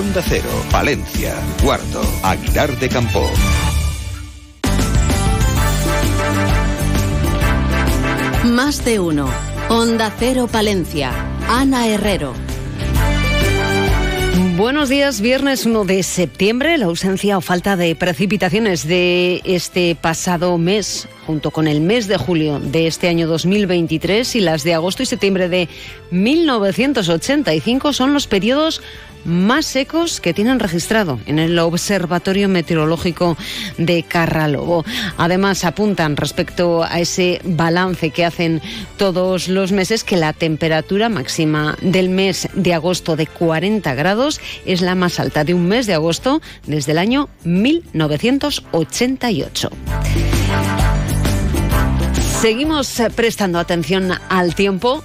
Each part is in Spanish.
Onda Cero, Valencia, Cuarto, Aguilar de Campo. Más de uno. Onda Cero Palencia. Ana Herrero. Buenos días, viernes 1 de septiembre. La ausencia o falta de precipitaciones de este pasado mes, junto con el mes de julio de este año 2023 y las de agosto y septiembre de 1985, son los periodos más secos que tienen registrado en el Observatorio Meteorológico de Carralobo. Además, apuntan respecto a ese balance que hacen todos los meses que la temperatura máxima del mes de agosto de 40 grados es la más alta de un mes de agosto desde el año 1988. Seguimos prestando atención al tiempo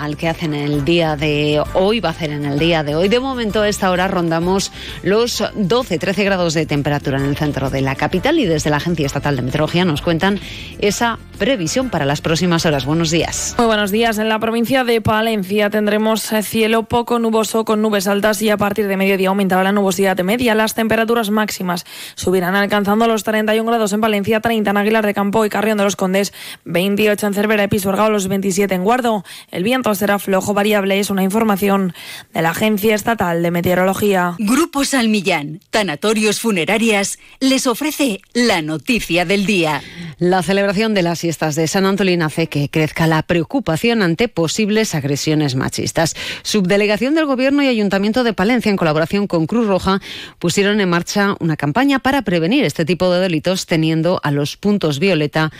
al que hacen el día de hoy, va a hacer en el día de hoy. De momento, a esta hora rondamos los 12-13 grados de temperatura en el centro de la capital y desde la Agencia Estatal de Meteorología nos cuentan esa previsión para las próximas horas. Buenos días. Muy buenos días. En la provincia de Palencia tendremos eh, cielo poco nuboso con nubes altas y a partir de mediodía aumentará la nubosidad de media. Las temperaturas máximas subirán alcanzando los 31 grados en Valencia, 30 en Aguilar de Campo y Carrión de los Condes, 28 en Cervera y Pisuerga, los 27 en Guardo. El viento será flojo variable. Es una información de la Agencia Estatal de Meteorología. Grupo Salmillán, Tanatorios Funerarias, les ofrece la noticia del día. La celebración de las fiestas de San Antolín hace que crezca la preocupación ante posibles agresiones machistas. Subdelegación del Gobierno y Ayuntamiento de Palencia, en colaboración con Cruz Roja, pusieron en marcha una campaña para prevenir este tipo de delitos, teniendo a los puntos violeta,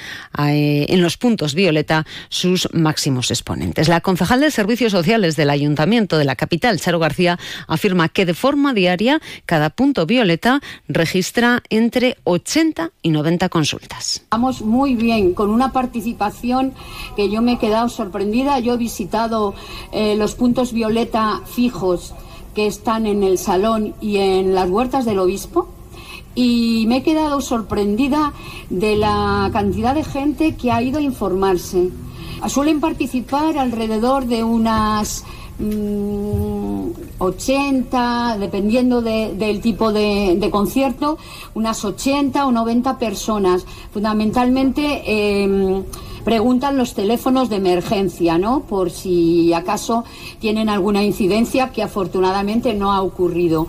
eh, en los puntos violeta sus máximos exponentes. La concejal de Servicios Sociales del Ayuntamiento de la capital, Charo García, afirma que de forma diaria cada punto violeta registra entre 80 y 90 consultas. Vamos muy bien, con una participación que yo me he quedado sorprendida. Yo he visitado eh, los puntos violeta fijos que están en el salón y en las huertas del obispo y me he quedado sorprendida de la cantidad de gente que ha ido a informarse. Suelen participar alrededor de unas 80, mm, dependiendo del tipo de, concierto, unas 80 o 90 personas. Fundamentalmente em, preguntan los teléfonos de emergencia, ¿no? Por si acaso tienen alguna incidencia que afortunadamente no ha ocurrido.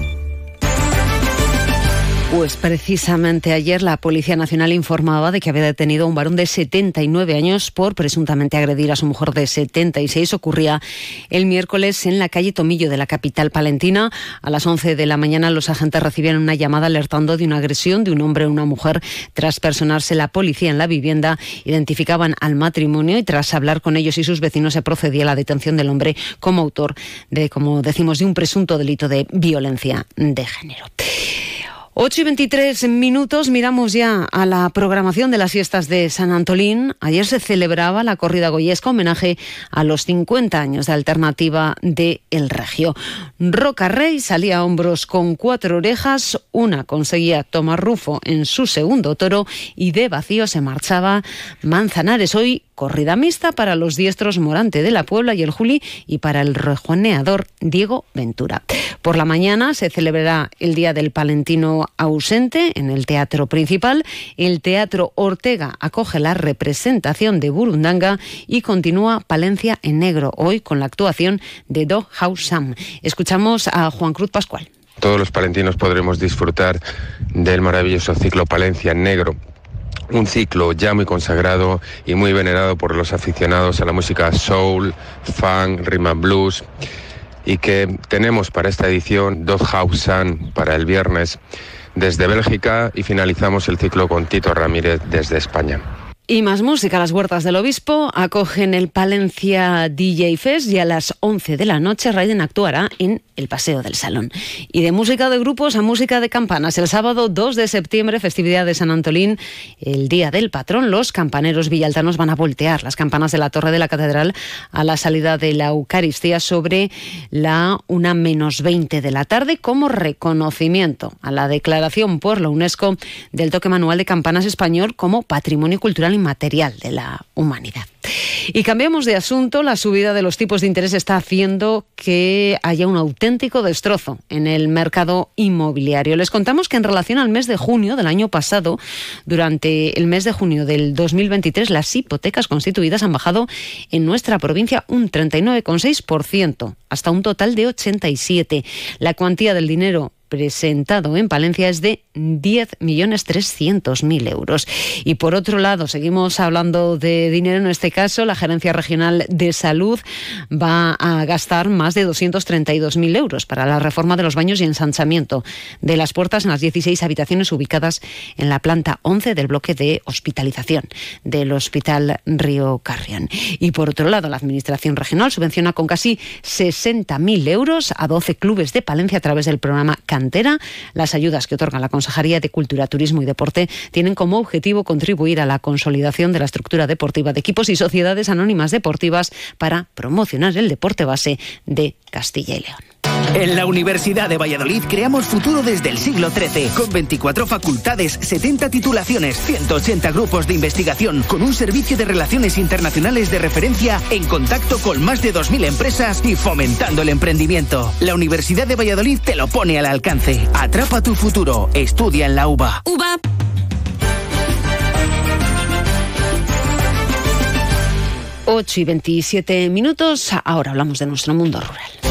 Pues precisamente ayer la Policía Nacional informaba de que había detenido a un varón de 79 años por presuntamente agredir a su mujer de 76. Ocurría el miércoles en la calle Tomillo de la capital palentina. A las 11 de la mañana los agentes recibieron una llamada alertando de una agresión de un hombre a una mujer. Tras personarse la policía en la vivienda, identificaban al matrimonio y tras hablar con ellos y sus vecinos se procedía a la detención del hombre como autor de, como decimos, de un presunto delito de violencia de género. 8 y 23 minutos, miramos ya a la programación de las fiestas de San Antolín. Ayer se celebraba la corrida goyesca, homenaje a los 50 años de alternativa de El Regio. Roca Rey salía a hombros con cuatro orejas, una conseguía tomar Rufo en su segundo toro y de vacío se marchaba Manzanares. Hoy corrida mixta para los diestros Morante de la Puebla y el Juli y para el rejoneador Diego Ventura. Por la mañana se celebrará el Día del Palentino ausente en el Teatro Principal. El Teatro Ortega acoge la representación de Burundanga y continúa Palencia en negro hoy con la actuación de Do House Sam. Escuchamos a Juan Cruz Pascual. Todos los palentinos podremos disfrutar del maravilloso ciclo Palencia en negro un ciclo ya muy consagrado y muy venerado por los aficionados a la música soul, funk, rhythm and blues y que tenemos para esta edición Sun para el viernes desde Bélgica y finalizamos el ciclo con Tito Ramírez desde España. Y más música, las huertas del obispo acogen el Palencia DJ Fest y a las 11 de la noche Raiden actuará en el Paseo del Salón. Y de música de grupos a música de campanas. El sábado 2 de septiembre, festividad de San Antolín, el Día del Patrón, los campaneros villaltanos van a voltear las campanas de la Torre de la Catedral a la salida de la Eucaristía sobre la una menos 20 de la tarde como reconocimiento a la declaración por la UNESCO del toque manual de campanas español como patrimonio cultural material de la humanidad. Y cambiamos de asunto. La subida de los tipos de interés está haciendo que haya un auténtico destrozo en el mercado inmobiliario. Les contamos que en relación al mes de junio del año pasado, durante el mes de junio del 2023, las hipotecas constituidas han bajado en nuestra provincia un 39,6%, hasta un total de 87. La cuantía del dinero presentado en Palencia es de 10.300.000 euros. Y por otro lado, seguimos hablando de dinero en este caso. La Gerencia Regional de Salud va a gastar más de 232.000 euros para la reforma de los baños y ensanchamiento de las puertas en las 16 habitaciones ubicadas en la planta 11 del bloque de hospitalización del Hospital Río Carrión. Y por otro lado, la Administración Regional subvenciona con casi 60.000 euros a 12 clubes de Palencia a través del programa las ayudas que otorga la Consejería de Cultura, Turismo y Deporte tienen como objetivo contribuir a la consolidación de la estructura deportiva de equipos y sociedades anónimas deportivas para promocionar el deporte base de Castilla y León. En la Universidad de Valladolid creamos futuro desde el siglo XIII, con 24 facultades, 70 titulaciones, 180 grupos de investigación, con un servicio de relaciones internacionales de referencia en contacto con más de 2.000 empresas y fomentando el emprendimiento. La Universidad de Valladolid te lo pone al alcance. Atrapa tu futuro. Estudia en la UBA. UBA. Ocho y 27 minutos. Ahora hablamos de nuestro mundo rural.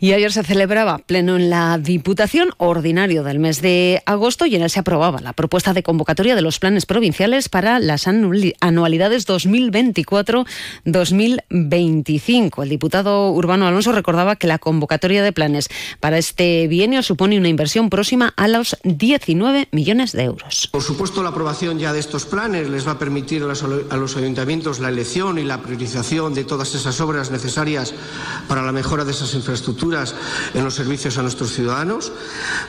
Y ayer se celebraba pleno en la Diputación ordinario del mes de agosto y en él se aprobaba la propuesta de convocatoria de los planes provinciales para las anualidades 2024-2025. El diputado Urbano Alonso recordaba que la convocatoria de planes para este bienio supone una inversión próxima a los 19 millones de euros. Por supuesto, la aprobación ya de estos planes les va a permitir a los ayuntamientos la elección y la priorización de todas esas obras necesarias para la mejora de esas infraestructuras en los servicios a nuestros ciudadanos,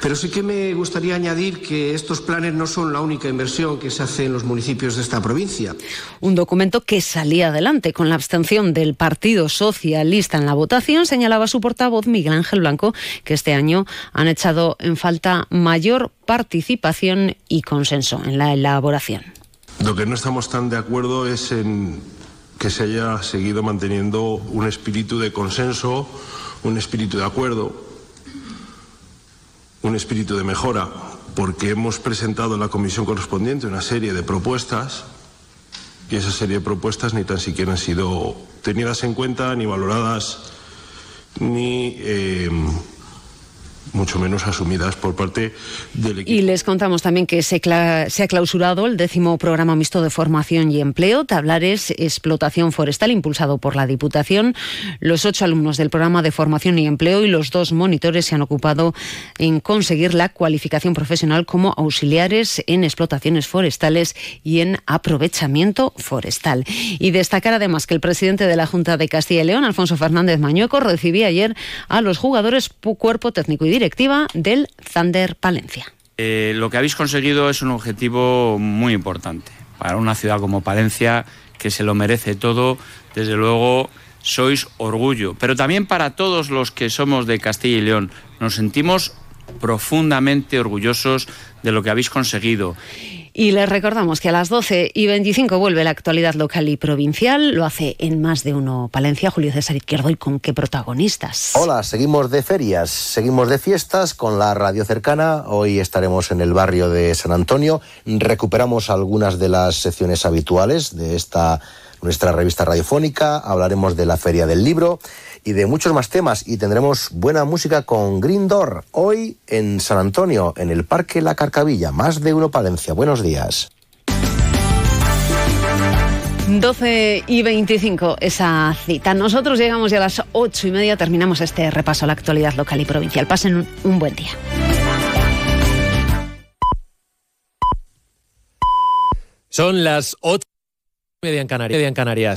pero sí que me gustaría añadir que estos planes no son la única inversión que se hace en los municipios de esta provincia. Un documento que salía adelante con la abstención del Partido Socialista en la votación, señalaba su portavoz Miguel Ángel Blanco, que este año han echado en falta mayor participación y consenso en la elaboración. Lo que no estamos tan de acuerdo es en que se haya seguido manteniendo un espíritu de consenso un espíritu de acuerdo, un espíritu de mejora, porque hemos presentado en la comisión correspondiente una serie de propuestas y esa serie de propuestas ni tan siquiera han sido tenidas en cuenta ni valoradas ni eh, mucho menos asumidas por parte del equipo. Y les contamos también que se, se, ha clausurado el décimo programa mixto de formación y empleo, Tablares Explotación Forestal, impulsado por la Diputación. Los ocho alumnos del programa de formación y empleo y los dos monitores se han ocupado en conseguir la cualificación profesional como auxiliares en explotaciones forestales y en aprovechamiento forestal. Y destacar además que el presidente de la Junta de Castilla y León, Alfonso Fernández Mañueco, recibía ayer a los jugadores cuerpo técnico y directiva del Thunder Palencia. Eh, lo que habéis conseguido es un objetivo muy importante para una ciudad como Palencia que se lo merece todo. Desde luego sois orgullo, pero también para todos los que somos de Castilla y León. Nos sentimos profundamente orgullosos de lo que habéis conseguido. Y les recordamos que a las 12 y 25 vuelve la actualidad local y provincial. Lo hace en más de uno Palencia, Julio César Izquierdo. ¿Y con qué protagonistas? Hola, seguimos de ferias, seguimos de fiestas con la radio cercana. Hoy estaremos en el barrio de San Antonio. Recuperamos algunas de las secciones habituales de esta nuestra revista radiofónica. Hablaremos de la Feria del Libro y de muchos más temas y tendremos buena música con Green Door hoy en San Antonio, en el Parque La Carcavilla, más de uno Palencia. Buenos días. 12 y 25 esa cita. Nosotros llegamos ya a las 8 y media, terminamos este repaso a la actualidad local y provincial. Pasen un, buen día. Son las 8 media Canarias.